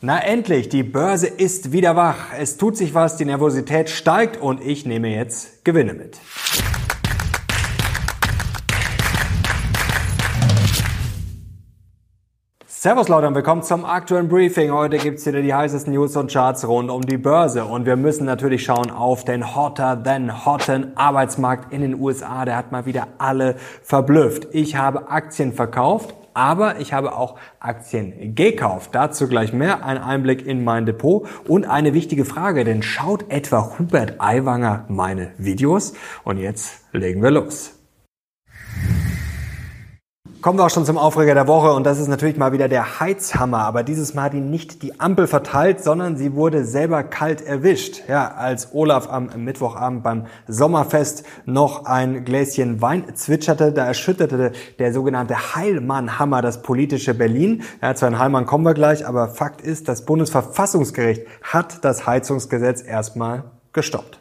Na endlich, die Börse ist wieder wach. Es tut sich was, die Nervosität steigt und ich nehme jetzt Gewinne mit. Servus Leute und willkommen zum aktuellen Briefing. Heute gibt's wieder die heißesten News und Charts rund um die Börse. Und wir müssen natürlich schauen auf den hotter than hotten Arbeitsmarkt in den USA. Der hat mal wieder alle verblüfft. Ich habe Aktien verkauft aber ich habe auch Aktien gekauft. Dazu gleich mehr, ein Einblick in mein Depot und eine wichtige Frage, denn schaut etwa Hubert Aiwanger meine Videos? Und jetzt legen wir los. Kommen wir auch schon zum Aufreger der Woche und das ist natürlich mal wieder der Heizhammer. Aber dieses Mal hat ihn nicht die Ampel verteilt, sondern sie wurde selber kalt erwischt. Ja, als Olaf am Mittwochabend beim Sommerfest noch ein Gläschen Wein zwitscherte, da erschütterte der sogenannte Heilmann-Hammer das politische Berlin. Ja, zu einem Heilmann kommen wir gleich, aber Fakt ist, das Bundesverfassungsgericht hat das Heizungsgesetz erstmal gestoppt.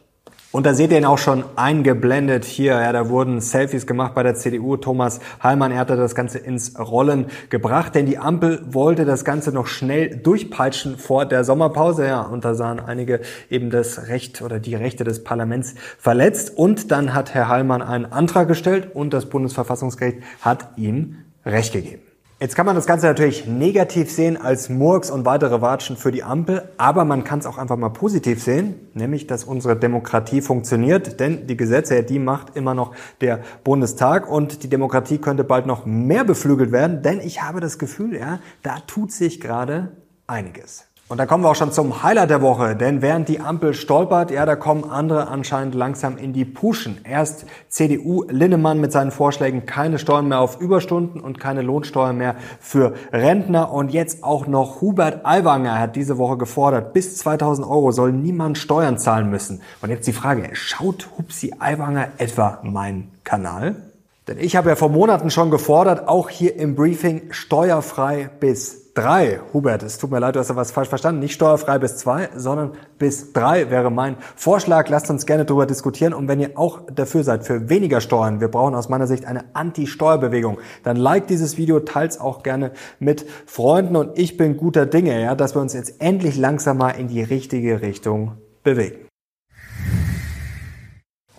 Und da seht ihr ihn auch schon eingeblendet hier. Ja, da wurden Selfies gemacht bei der CDU. Thomas Hallmann, er hatte das Ganze ins Rollen gebracht, denn die Ampel wollte das Ganze noch schnell durchpeitschen vor der Sommerpause. Ja, und da sahen einige eben das Recht oder die Rechte des Parlaments verletzt. Und dann hat Herr Hallmann einen Antrag gestellt und das Bundesverfassungsgericht hat ihm Recht gegeben. Jetzt kann man das Ganze natürlich negativ sehen als Murks und weitere Watschen für die Ampel, aber man kann es auch einfach mal positiv sehen, nämlich dass unsere Demokratie funktioniert, denn die Gesetze, die macht immer noch der Bundestag und die Demokratie könnte bald noch mehr beflügelt werden, denn ich habe das Gefühl, ja, da tut sich gerade einiges. Und da kommen wir auch schon zum Highlight der Woche, denn während die Ampel stolpert, ja, da kommen andere anscheinend langsam in die Puschen. Erst CDU Linnemann mit seinen Vorschlägen keine Steuern mehr auf Überstunden und keine Lohnsteuer mehr für Rentner und jetzt auch noch Hubert Aiwanger hat diese Woche gefordert, bis 2000 Euro soll niemand Steuern zahlen müssen. Und jetzt die Frage, schaut Hupsi Aiwanger etwa meinen Kanal? Denn ich habe ja vor Monaten schon gefordert, auch hier im Briefing steuerfrei bis drei. Hubert, es tut mir leid, du hast da was falsch verstanden. Nicht steuerfrei bis zwei, sondern bis drei wäre mein Vorschlag. Lasst uns gerne darüber diskutieren. Und wenn ihr auch dafür seid, für weniger Steuern, wir brauchen aus meiner Sicht eine Anti-Steuerbewegung, dann like dieses Video, teilt auch gerne mit Freunden. Und ich bin guter Dinge, ja, dass wir uns jetzt endlich langsam mal in die richtige Richtung bewegen.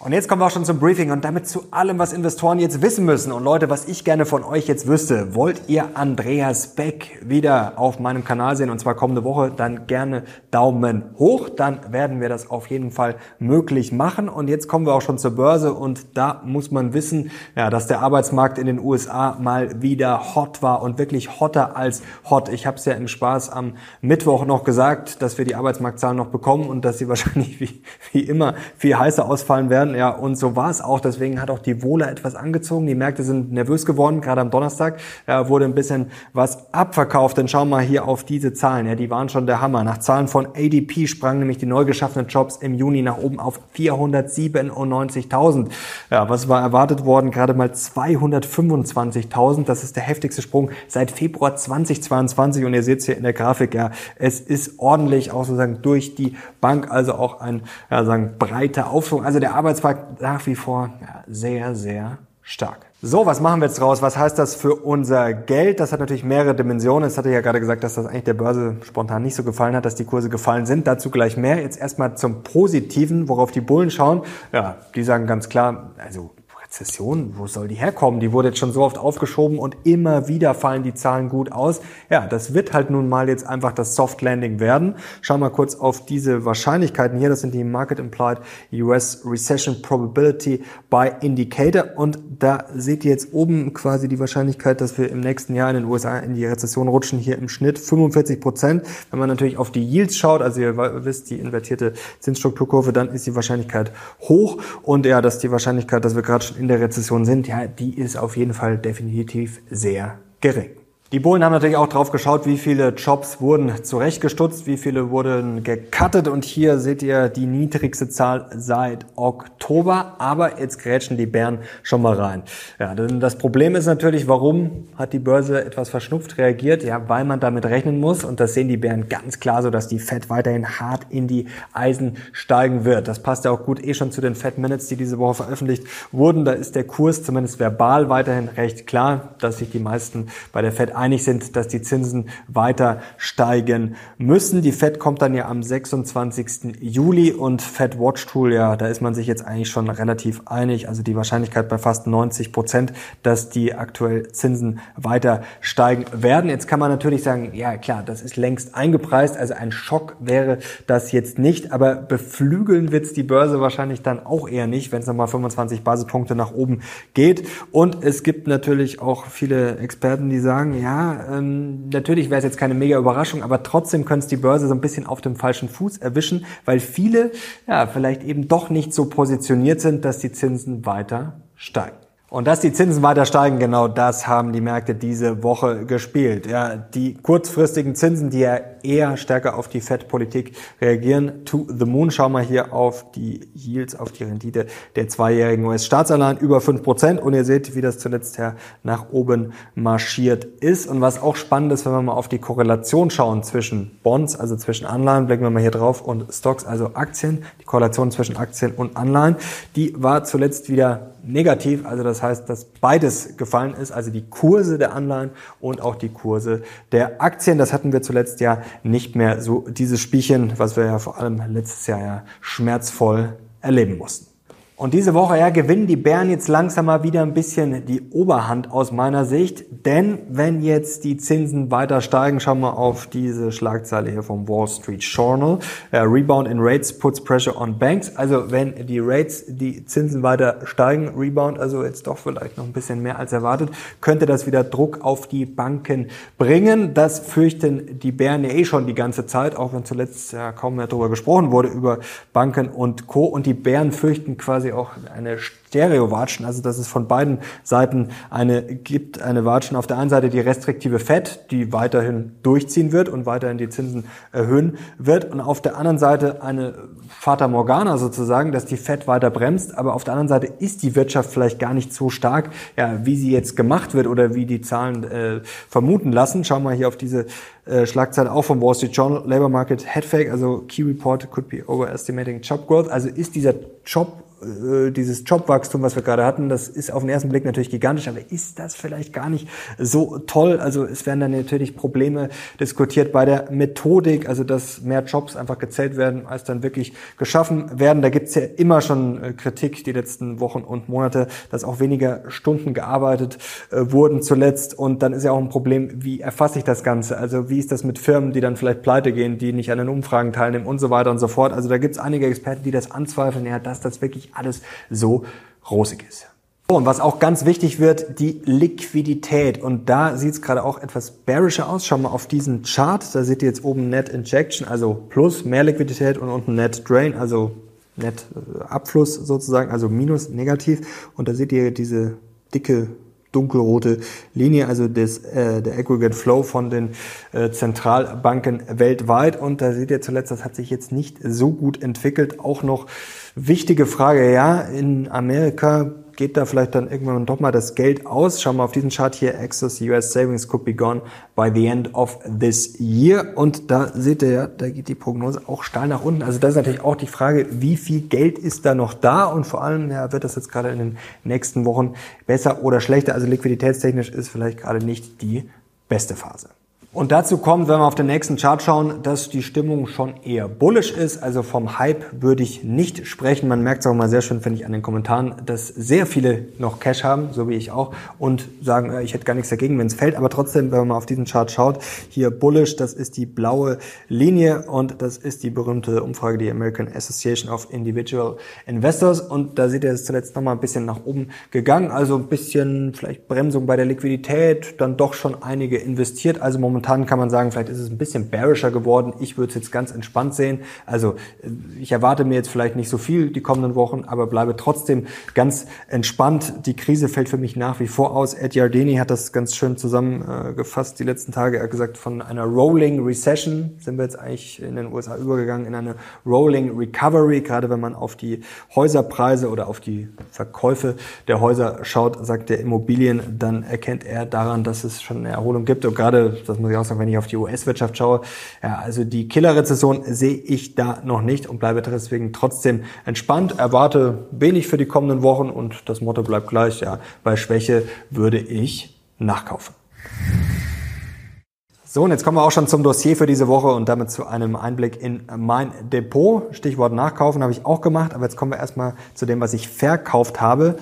Und jetzt kommen wir auch schon zum Briefing und damit zu allem, was Investoren jetzt wissen müssen. Und Leute, was ich gerne von euch jetzt wüsste, wollt ihr Andreas Beck wieder auf meinem Kanal sehen und zwar kommende Woche, dann gerne Daumen hoch. Dann werden wir das auf jeden Fall möglich machen. Und jetzt kommen wir auch schon zur Börse und da muss man wissen, ja, dass der Arbeitsmarkt in den USA mal wieder hot war und wirklich hotter als hot. Ich habe es ja im Spaß am Mittwoch noch gesagt, dass wir die Arbeitsmarktzahlen noch bekommen und dass sie wahrscheinlich wie, wie immer viel heißer ausfallen werden werden. Ja, und so war es auch. Deswegen hat auch die Wohler etwas angezogen. Die Märkte sind nervös geworden. Gerade am Donnerstag ja, wurde ein bisschen was abverkauft. Dann schauen wir mal hier auf diese Zahlen. Ja, die waren schon der Hammer. Nach Zahlen von ADP sprangen nämlich die neu geschaffenen Jobs im Juni nach oben auf 497.000. Ja, was war erwartet worden? Gerade mal 225.000. Das ist der heftigste Sprung seit Februar 2022. Und ihr seht es hier in der Grafik. Ja, es ist ordentlich auch sozusagen durch die Bank. Also auch ein ja, sagen, breiter Aufschwung. Also der Arbeits Arbeitsmarkt nach wie vor sehr, sehr stark. So, was machen wir jetzt draus? Was heißt das für unser Geld? Das hat natürlich mehrere Dimensionen. Es hatte ja gerade gesagt, dass das eigentlich der Börse spontan nicht so gefallen hat, dass die Kurse gefallen sind. Dazu gleich mehr. Jetzt erstmal zum Positiven, worauf die Bullen schauen. Ja, die sagen ganz klar, also Rezession, wo soll die herkommen? Die wurde jetzt schon so oft aufgeschoben und immer wieder fallen die Zahlen gut aus. Ja, das wird halt nun mal jetzt einfach das Soft Landing werden. Schauen wir kurz auf diese Wahrscheinlichkeiten hier. Das sind die Market Implied US Recession Probability by Indicator. Und da seht ihr jetzt oben quasi die Wahrscheinlichkeit, dass wir im nächsten Jahr in den USA in die Rezession rutschen. Hier im Schnitt 45 Prozent. Wenn man natürlich auf die Yields schaut, also ihr wisst, die invertierte Zinsstrukturkurve, dann ist die Wahrscheinlichkeit hoch. Und ja, dass die Wahrscheinlichkeit, dass wir gerade schon in der Rezession sind, ja, die ist auf jeden Fall definitiv sehr gering. Die Bullen haben natürlich auch drauf geschaut, wie viele Jobs wurden zurechtgestutzt, wie viele wurden gecuttet und hier seht ihr die niedrigste Zahl seit Oktober, aber jetzt grätschen die Bären schon mal rein. Ja, denn das Problem ist natürlich, warum hat die Börse etwas verschnupft reagiert? Ja, weil man damit rechnen muss und das sehen die Bären ganz klar so, dass die Fed weiterhin hart in die Eisen steigen wird. Das passt ja auch gut eh schon zu den Fed Minutes, die diese Woche veröffentlicht wurden. Da ist der Kurs zumindest verbal weiterhin recht klar, dass sich die meisten bei der Fed einig sind, dass die Zinsen weiter steigen müssen. Die Fed kommt dann ja am 26. Juli und Fed Watch Tool, ja, da ist man sich jetzt eigentlich schon relativ einig. Also die Wahrscheinlichkeit bei fast 90 Prozent, dass die aktuell Zinsen weiter steigen werden. Jetzt kann man natürlich sagen, ja klar, das ist längst eingepreist. Also ein Schock wäre das jetzt nicht, aber beflügeln wird es die Börse wahrscheinlich dann auch eher nicht, wenn es nochmal 25 Basispunkte nach oben geht. Und es gibt natürlich auch viele Experten, die sagen, ja, ähm, natürlich wäre es jetzt keine mega Überraschung, aber trotzdem könnte es die Börse so ein bisschen auf dem falschen Fuß erwischen, weil viele ja vielleicht eben doch nicht so positioniert sind, dass die Zinsen weiter steigen. Und dass die Zinsen weiter steigen, genau das haben die Märkte diese Woche gespielt. Ja, die kurzfristigen Zinsen, die ja eher stärker auf die Fed-Politik reagieren, to the moon. Schauen wir hier auf die Yields, auf die Rendite der zweijährigen US-Staatsanleihen über fünf Prozent. Und ihr seht, wie das zuletzt ja nach oben marschiert ist. Und was auch spannend ist, wenn wir mal auf die Korrelation schauen zwischen Bonds, also zwischen Anleihen, blicken wir mal hier drauf, und Stocks, also Aktien, die Korrelation zwischen Aktien und Anleihen, die war zuletzt wieder negativ, also das heißt, dass beides gefallen ist, also die Kurse der Anleihen und auch die Kurse der Aktien. Das hatten wir zuletzt ja nicht mehr so dieses Spielchen, was wir ja vor allem letztes Jahr ja schmerzvoll erleben mussten. Und diese Woche ja, gewinnen die Bären jetzt langsam mal wieder ein bisschen die Oberhand aus meiner Sicht. Denn wenn jetzt die Zinsen weiter steigen, schauen wir auf diese Schlagzeile hier vom Wall Street Journal. Uh, Rebound in Rates puts pressure on banks. Also wenn die Rates, die Zinsen weiter steigen, Rebound, also jetzt doch vielleicht noch ein bisschen mehr als erwartet, könnte das wieder Druck auf die Banken bringen. Das fürchten die Bären ja eh schon die ganze Zeit, auch wenn zuletzt ja kaum mehr darüber gesprochen wurde, über Banken und Co. Und die Bären fürchten quasi quasi auch eine Stereo-Watschen, also dass es von beiden Seiten eine gibt, eine Watschen. Auf der einen Seite die restriktive Fed, die weiterhin durchziehen wird und weiterhin die Zinsen erhöhen wird. Und auf der anderen Seite eine Fata Morgana sozusagen, dass die Fed weiter bremst, aber auf der anderen Seite ist die Wirtschaft vielleicht gar nicht so stark, ja, wie sie jetzt gemacht wird oder wie die Zahlen äh, vermuten lassen. Schauen wir hier auf diese äh, Schlagzeile auch vom Wall Street Journal, Labor Market Head Fake, also Key Report could be overestimating Job Growth, also ist dieser Job dieses Jobwachstum, was wir gerade hatten, das ist auf den ersten Blick natürlich gigantisch, aber ist das vielleicht gar nicht so toll? Also es werden dann natürlich Probleme diskutiert bei der Methodik, also dass mehr Jobs einfach gezählt werden, als dann wirklich geschaffen werden. Da gibt's ja immer schon äh, Kritik die letzten Wochen und Monate, dass auch weniger Stunden gearbeitet äh, wurden zuletzt. Und dann ist ja auch ein Problem, wie erfasse ich das Ganze? Also wie ist das mit Firmen, die dann vielleicht pleite gehen, die nicht an den Umfragen teilnehmen und so weiter und so fort. Also da gibt's einige Experten, die das anzweifeln, ja, dass das wirklich alles so rosig ist. Und was auch ganz wichtig wird, die Liquidität. Und da sieht es gerade auch etwas bearischer aus. Schauen wir auf diesen Chart. Da seht ihr jetzt oben Net Injection, also plus mehr Liquidität und unten Net Drain, also Net äh, Abfluss sozusagen, also minus negativ. Und da seht ihr diese dicke dunkelrote Linie, also des, äh, der Aggregate Flow von den äh, Zentralbanken weltweit. Und da seht ihr zuletzt, das hat sich jetzt nicht so gut entwickelt. Auch noch wichtige Frage, ja, in Amerika geht da vielleicht dann irgendwann doch mal das Geld aus. Schauen wir auf diesen Chart hier. Access US Savings could be gone by the end of this year. Und da seht ihr ja, da geht die Prognose auch steil nach unten. Also das ist natürlich auch die Frage, wie viel Geld ist da noch da? Und vor allem, ja, wird das jetzt gerade in den nächsten Wochen besser oder schlechter? Also liquiditätstechnisch ist vielleicht gerade nicht die beste Phase. Und dazu kommt, wenn wir auf den nächsten Chart schauen, dass die Stimmung schon eher bullish ist. Also vom Hype würde ich nicht sprechen. Man merkt es auch mal sehr schön, finde ich, an den Kommentaren, dass sehr viele noch Cash haben, so wie ich auch, und sagen, äh, ich hätte gar nichts dagegen, wenn es fällt. Aber trotzdem, wenn man auf diesen Chart schaut, hier bullish, das ist die blaue Linie und das ist die berühmte Umfrage, die American Association of Individual Investors. Und da seht ihr, es zuletzt nochmal ein bisschen nach oben gegangen. Also ein bisschen vielleicht Bremsung bei der Liquidität, dann doch schon einige investiert. Also momentan momentan kann man sagen, vielleicht ist es ein bisschen bearischer geworden. Ich würde es jetzt ganz entspannt sehen. Also äh, ich erwarte mir jetzt vielleicht nicht so viel die kommenden Wochen, aber bleibe trotzdem ganz entspannt. Die Krise fällt für mich nach wie vor aus. Ed Yardeni hat das ganz schön zusammengefasst die letzten Tage. Er hat gesagt, von einer Rolling Recession sind wir jetzt eigentlich in den USA übergegangen in eine Rolling Recovery. Gerade wenn man auf die Häuserpreise oder auf die Verkäufe der Häuser schaut, sagt der Immobilien, dann erkennt er daran, dass es schon eine Erholung gibt. Und gerade, das muss muss ich auch sagen, wenn ich auf die US-Wirtschaft schaue, ja, also die Killer-Rezession sehe ich da noch nicht und bleibe deswegen trotzdem entspannt, erwarte wenig für die kommenden Wochen und das Motto bleibt gleich, ja, bei Schwäche würde ich nachkaufen. So, und jetzt kommen wir auch schon zum Dossier für diese Woche und damit zu einem Einblick in mein Depot. Stichwort Nachkaufen habe ich auch gemacht, aber jetzt kommen wir erstmal zu dem, was ich verkauft habe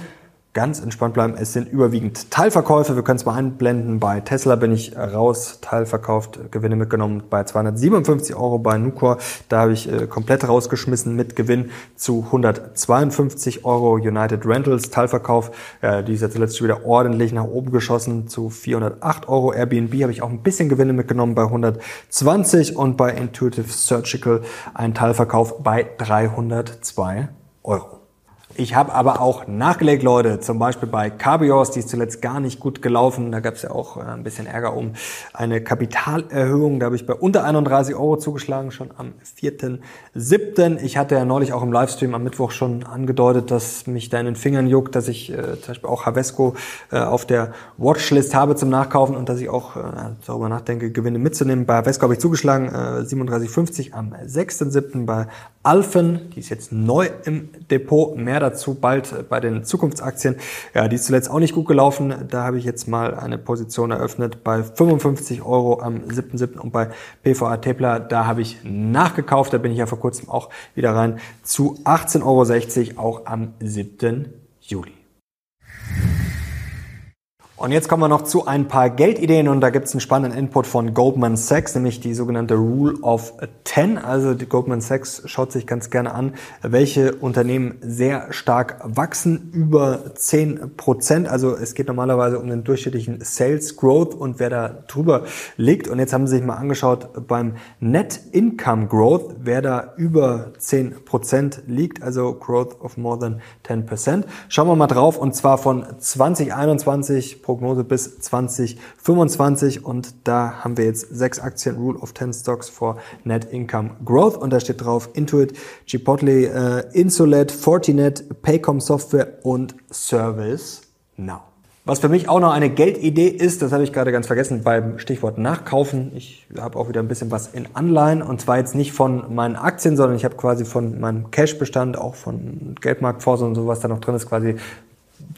ganz entspannt bleiben. Es sind überwiegend Teilverkäufe. Wir können es mal einblenden. Bei Tesla bin ich raus, teilverkauft, Gewinne mitgenommen bei 257 Euro. Bei Nucor, da habe ich äh, komplett rausgeschmissen mit Gewinn zu 152 Euro. United Rentals, Teilverkauf, äh, die ist ja zuletzt wieder ordentlich nach oben geschossen zu 408 Euro. Airbnb habe ich auch ein bisschen Gewinne mitgenommen bei 120 und bei Intuitive Surgical ein Teilverkauf bei 302 Euro. Ich habe aber auch nachgelegt, Leute, zum Beispiel bei Cabios, die ist zuletzt gar nicht gut gelaufen. Da gab es ja auch äh, ein bisschen Ärger um eine Kapitalerhöhung. Da habe ich bei unter 31 Euro zugeschlagen, schon am 4.7. Ich hatte ja neulich auch im Livestream am Mittwoch schon angedeutet, dass mich da in den Fingern juckt, dass ich äh, zum Beispiel auch Havesco äh, auf der Watchlist habe zum Nachkaufen und dass ich auch äh, darüber nachdenke, Gewinne mitzunehmen. Bei Havesco habe ich zugeschlagen, äh, 37,50 am 6.7. Bei Alphen, die ist jetzt neu im Depot, mehr dazu bald bei den Zukunftsaktien. Ja, die ist zuletzt auch nicht gut gelaufen. Da habe ich jetzt mal eine Position eröffnet bei 55 Euro am 7.7. und bei PVA Tepler, da habe ich nachgekauft. Da bin ich ja vor kurzem auch wieder rein zu 18,60 Euro auch am 7. Juli. Und jetzt kommen wir noch zu ein paar Geldideen und da gibt es einen spannenden Input von Goldman Sachs, nämlich die sogenannte Rule of Ten. Also die Goldman Sachs schaut sich ganz gerne an, welche Unternehmen sehr stark wachsen, über 10 Prozent. Also es geht normalerweise um den durchschnittlichen Sales Growth und wer da drüber liegt. Und jetzt haben sie sich mal angeschaut beim Net Income Growth, wer da über 10 Prozent liegt, also Growth of more than 10 Prozent. Schauen wir mal drauf und zwar von 2021 Prognose bis 2025 und da haben wir jetzt sechs Aktien, Rule of 10 Stocks for Net Income Growth und da steht drauf Intuit, Chipotle, äh, Insulet, Fortinet, Paycom Software und Service Now. Was für mich auch noch eine Geldidee ist, das habe ich gerade ganz vergessen beim Stichwort Nachkaufen. Ich habe auch wieder ein bisschen was in Anleihen und zwar jetzt nicht von meinen Aktien, sondern ich habe quasi von meinem Cashbestand, auch von Geldmarktfonds und sowas da noch drin ist, quasi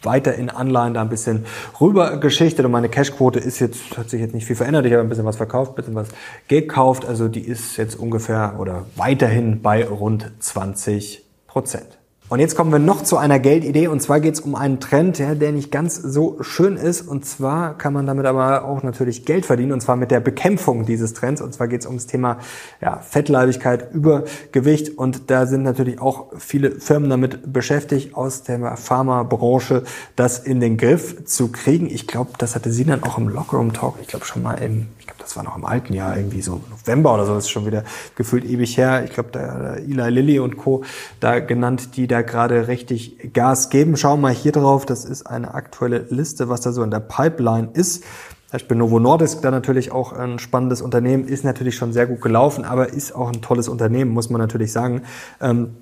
weiter in Anleihen da ein bisschen rübergeschichtet und meine Cashquote ist jetzt, hat sich jetzt nicht viel verändert. Ich habe ein bisschen was verkauft, ein bisschen was gekauft. Also die ist jetzt ungefähr oder weiterhin bei rund 20 Prozent. Und jetzt kommen wir noch zu einer Geldidee. Und zwar geht es um einen Trend, ja, der nicht ganz so schön ist. Und zwar kann man damit aber auch natürlich Geld verdienen. Und zwar mit der Bekämpfung dieses Trends. Und zwar geht es ums Thema ja, Fettleibigkeit, Übergewicht. Und da sind natürlich auch viele Firmen damit beschäftigt aus der Pharmabranche, das in den Griff zu kriegen. Ich glaube, das hatte sie dann auch im Lockerroom Talk, ich glaube schon mal im das war noch im alten Jahr, irgendwie so November oder so, das ist schon wieder gefühlt ewig her. Ich glaube, da Eli Lilly und Co. da genannt, die da gerade richtig Gas geben. Schauen wir mal hier drauf, das ist eine aktuelle Liste, was da so in der Pipeline ist. Beispiel Novo Nordisk, da natürlich auch ein spannendes Unternehmen, ist natürlich schon sehr gut gelaufen, aber ist auch ein tolles Unternehmen, muss man natürlich sagen. Ähm,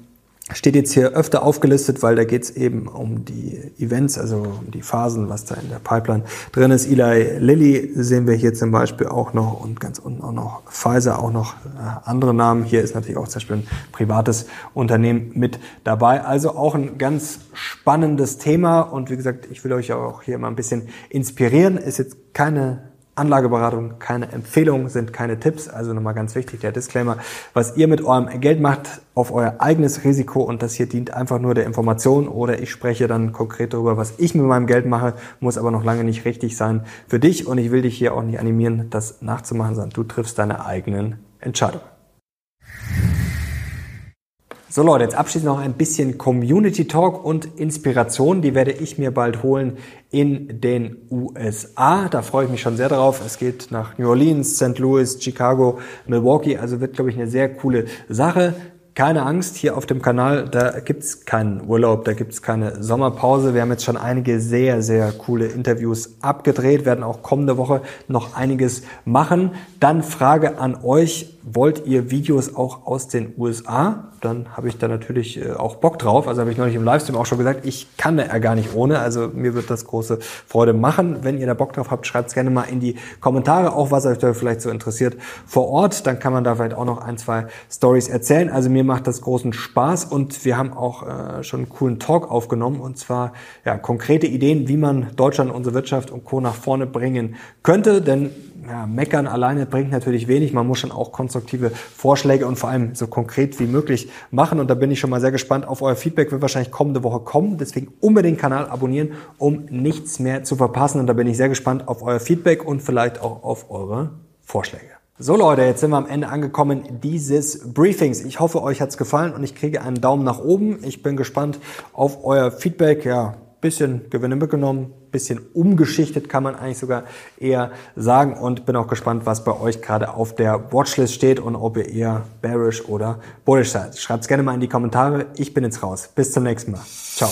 steht jetzt hier öfter aufgelistet, weil da geht es eben um die Events, also um die Phasen, was da in der Pipeline drin ist. Eli Lilly sehen wir hier zum Beispiel auch noch und ganz unten auch noch Pfizer, auch noch äh, andere Namen. Hier ist natürlich auch zum Beispiel ein privates Unternehmen mit dabei. Also auch ein ganz spannendes Thema und wie gesagt, ich will euch auch hier mal ein bisschen inspirieren. Ist jetzt keine Anlageberatung, keine Empfehlungen, sind keine Tipps. Also nochmal ganz wichtig der Disclaimer. Was ihr mit eurem Geld macht, auf euer eigenes Risiko und das hier dient einfach nur der Information oder ich spreche dann konkret darüber, was ich mit meinem Geld mache, muss aber noch lange nicht richtig sein für dich und ich will dich hier auch nicht animieren, das nachzumachen, sondern du triffst deine eigenen Entscheidungen. So Leute, jetzt abschließend noch ein bisschen Community Talk und Inspiration. Die werde ich mir bald holen in den USA. Da freue ich mich schon sehr drauf. Es geht nach New Orleans, St. Louis, Chicago, Milwaukee. Also wird, glaube ich, eine sehr coole Sache. Keine Angst, hier auf dem Kanal, da gibt's keinen Urlaub, da gibt's keine Sommerpause. Wir haben jetzt schon einige sehr, sehr coole Interviews abgedreht, werden auch kommende Woche noch einiges machen. Dann Frage an euch, wollt ihr Videos auch aus den USA? Dann habe ich da natürlich äh, auch Bock drauf. Also habe ich neulich im Livestream auch schon gesagt, ich kann da gar nicht ohne. Also mir wird das große Freude machen. Wenn ihr da Bock drauf habt, schreibt es gerne mal in die Kommentare, auch was euch da vielleicht so interessiert vor Ort. Dann kann man da vielleicht auch noch ein, zwei Stories erzählen. Also mir macht das großen Spaß und wir haben auch äh, schon einen coolen Talk aufgenommen und zwar ja, konkrete Ideen, wie man Deutschland, unsere Wirtschaft und Co. nach vorne bringen könnte. Denn ja, meckern alleine bringt natürlich wenig. Man muss schon auch konstruktive Vorschläge und vor allem so konkret wie möglich machen. Und da bin ich schon mal sehr gespannt auf euer Feedback. Wird wahrscheinlich kommende Woche kommen. Deswegen unbedingt Kanal abonnieren, um nichts mehr zu verpassen. Und da bin ich sehr gespannt auf euer Feedback und vielleicht auch auf eure Vorschläge. So Leute, jetzt sind wir am Ende angekommen dieses Briefings. Ich hoffe, euch hat's gefallen und ich kriege einen Daumen nach oben. Ich bin gespannt auf euer Feedback. Ja, bisschen Gewinne mitgenommen, bisschen umgeschichtet kann man eigentlich sogar eher sagen und bin auch gespannt, was bei euch gerade auf der Watchlist steht und ob ihr eher bearish oder bullish seid. Schreibt's gerne mal in die Kommentare. Ich bin jetzt raus. Bis zum nächsten Mal. Ciao.